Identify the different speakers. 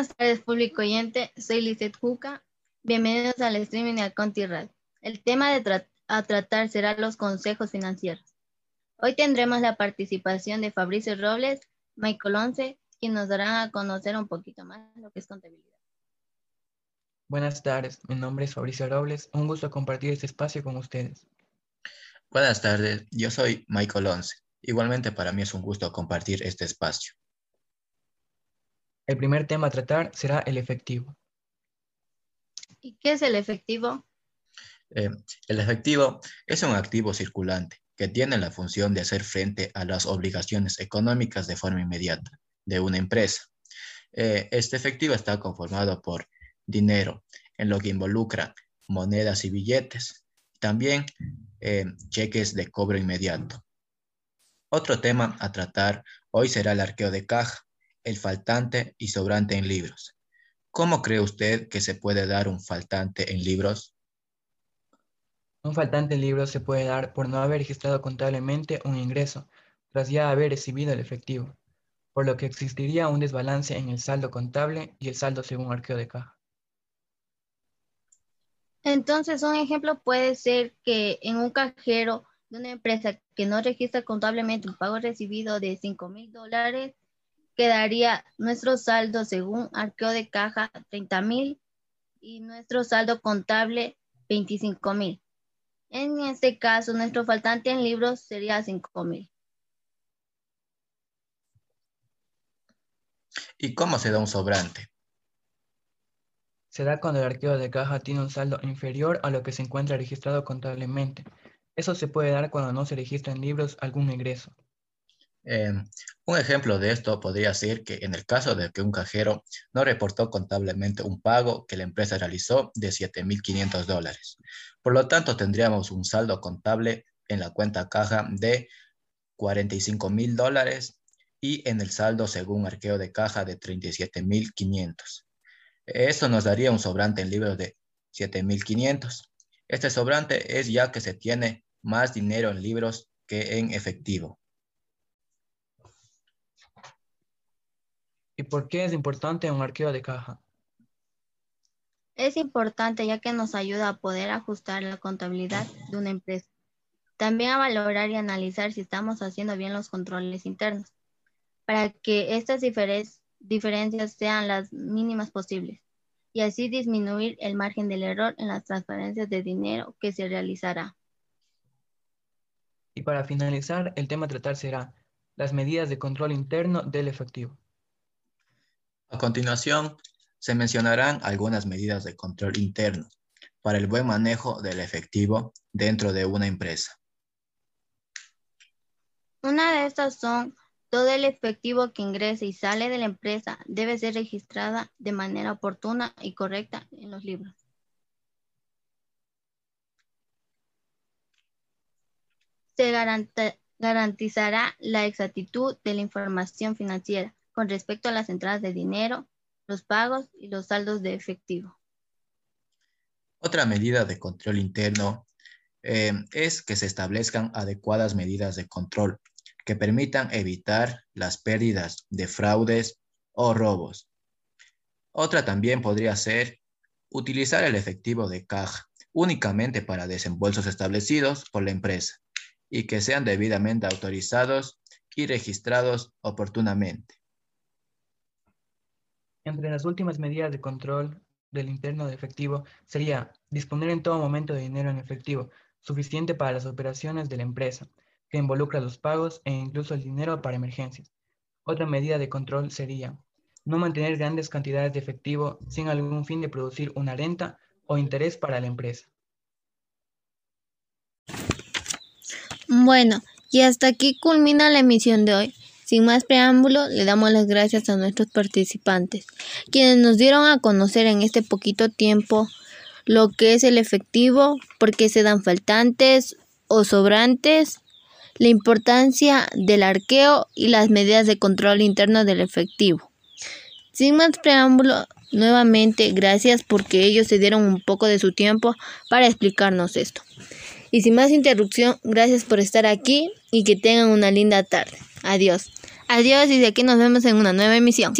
Speaker 1: Buenas tardes, público oyente. Soy Lizeth Juca. Bienvenidos al streaming de Alconti Radio. El tema de a tratar será los consejos financieros. Hoy tendremos la participación de Fabricio Robles, Michael Once, quien nos darán a conocer un poquito más lo que es contabilidad.
Speaker 2: Buenas tardes, mi nombre es Fabricio Robles. Un gusto compartir este espacio con ustedes.
Speaker 3: Buenas tardes, yo soy Michael Once. Igualmente para mí es un gusto compartir este espacio.
Speaker 2: El primer tema a tratar será el efectivo.
Speaker 1: ¿Y qué es el efectivo?
Speaker 3: Eh, el efectivo es un activo circulante que tiene la función de hacer frente a las obligaciones económicas de forma inmediata de una empresa. Eh, este efectivo está conformado por dinero, en lo que involucra monedas y billetes, también eh, cheques de cobro inmediato. Otro tema a tratar hoy será el arqueo de caja, el faltante y sobrante en libros. ¿Cómo cree usted que se puede dar un faltante en libros?
Speaker 2: Un faltante en libros se puede dar por no haber registrado contablemente un ingreso, tras ya haber recibido el efectivo, por lo que existiría un desbalance en el saldo contable y el saldo según arqueo de caja.
Speaker 1: Entonces, un ejemplo puede ser que en un cajero de una empresa que no registra contablemente un pago recibido de 5 mil dólares, quedaría nuestro saldo según arqueo de caja 30 mil y nuestro saldo contable 25 mil. En este caso, nuestro faltante en libros sería 5 mil.
Speaker 3: ¿Y cómo se da un sobrante?
Speaker 2: Se da cuando el arqueo de caja tiene un saldo inferior a lo que se encuentra registrado contablemente. Eso se puede dar cuando no se registra en libros algún ingreso.
Speaker 3: Em, un ejemplo de esto podría ser que en el caso de que un cajero no reportó contablemente un pago que la empresa realizó de 7.500 dólares. Por lo tanto, tendríamos un saldo contable en la cuenta caja de 45.000 dólares y en el saldo según arqueo de caja de 37.500. Esto nos daría un sobrante en libros de 7.500. Este sobrante es ya que se tiene más dinero en libros que en efectivo.
Speaker 2: Por qué es importante un arqueo de caja?
Speaker 1: Es importante ya que nos ayuda a poder ajustar la contabilidad de una empresa. También a valorar y analizar si estamos haciendo bien los controles internos, para que estas diferencias sean las mínimas posibles y así disminuir el margen del error en las transferencias de dinero que se realizará.
Speaker 2: Y para finalizar, el tema a tratar será las medidas de control interno del efectivo.
Speaker 3: A continuación, se mencionarán algunas medidas de control interno para el buen manejo del efectivo dentro de una empresa.
Speaker 1: Una de estas son todo el efectivo que ingrese y sale de la empresa debe ser registrada de manera oportuna y correcta en los libros. Se garantizará la exactitud de la información financiera con respecto a las entradas de dinero, los pagos y los saldos de efectivo.
Speaker 3: Otra medida de control interno eh, es que se establezcan adecuadas medidas de control que permitan evitar las pérdidas de fraudes o robos. Otra también podría ser utilizar el efectivo de caja únicamente para desembolsos establecidos por la empresa y que sean debidamente autorizados y registrados oportunamente.
Speaker 2: Entre las últimas medidas de control del interno de efectivo sería disponer en todo momento de dinero en efectivo, suficiente para las operaciones de la empresa, que involucra los pagos e incluso el dinero para emergencias. Otra medida de control sería no mantener grandes cantidades de efectivo sin algún fin de producir una renta o interés para la empresa.
Speaker 1: Bueno, y hasta aquí culmina la emisión de hoy. Sin más preámbulo, le damos las gracias a nuestros participantes, quienes nos dieron a conocer en este poquito tiempo lo que es el efectivo, por qué se dan faltantes o sobrantes, la importancia del arqueo y las medidas de control interno del efectivo. Sin más preámbulo, nuevamente gracias porque ellos se dieron un poco de su tiempo para explicarnos esto. Y sin más interrupción, gracias por estar aquí y que tengan una linda tarde. Adiós. Adiós y de aquí nos vemos en una nueva emisión.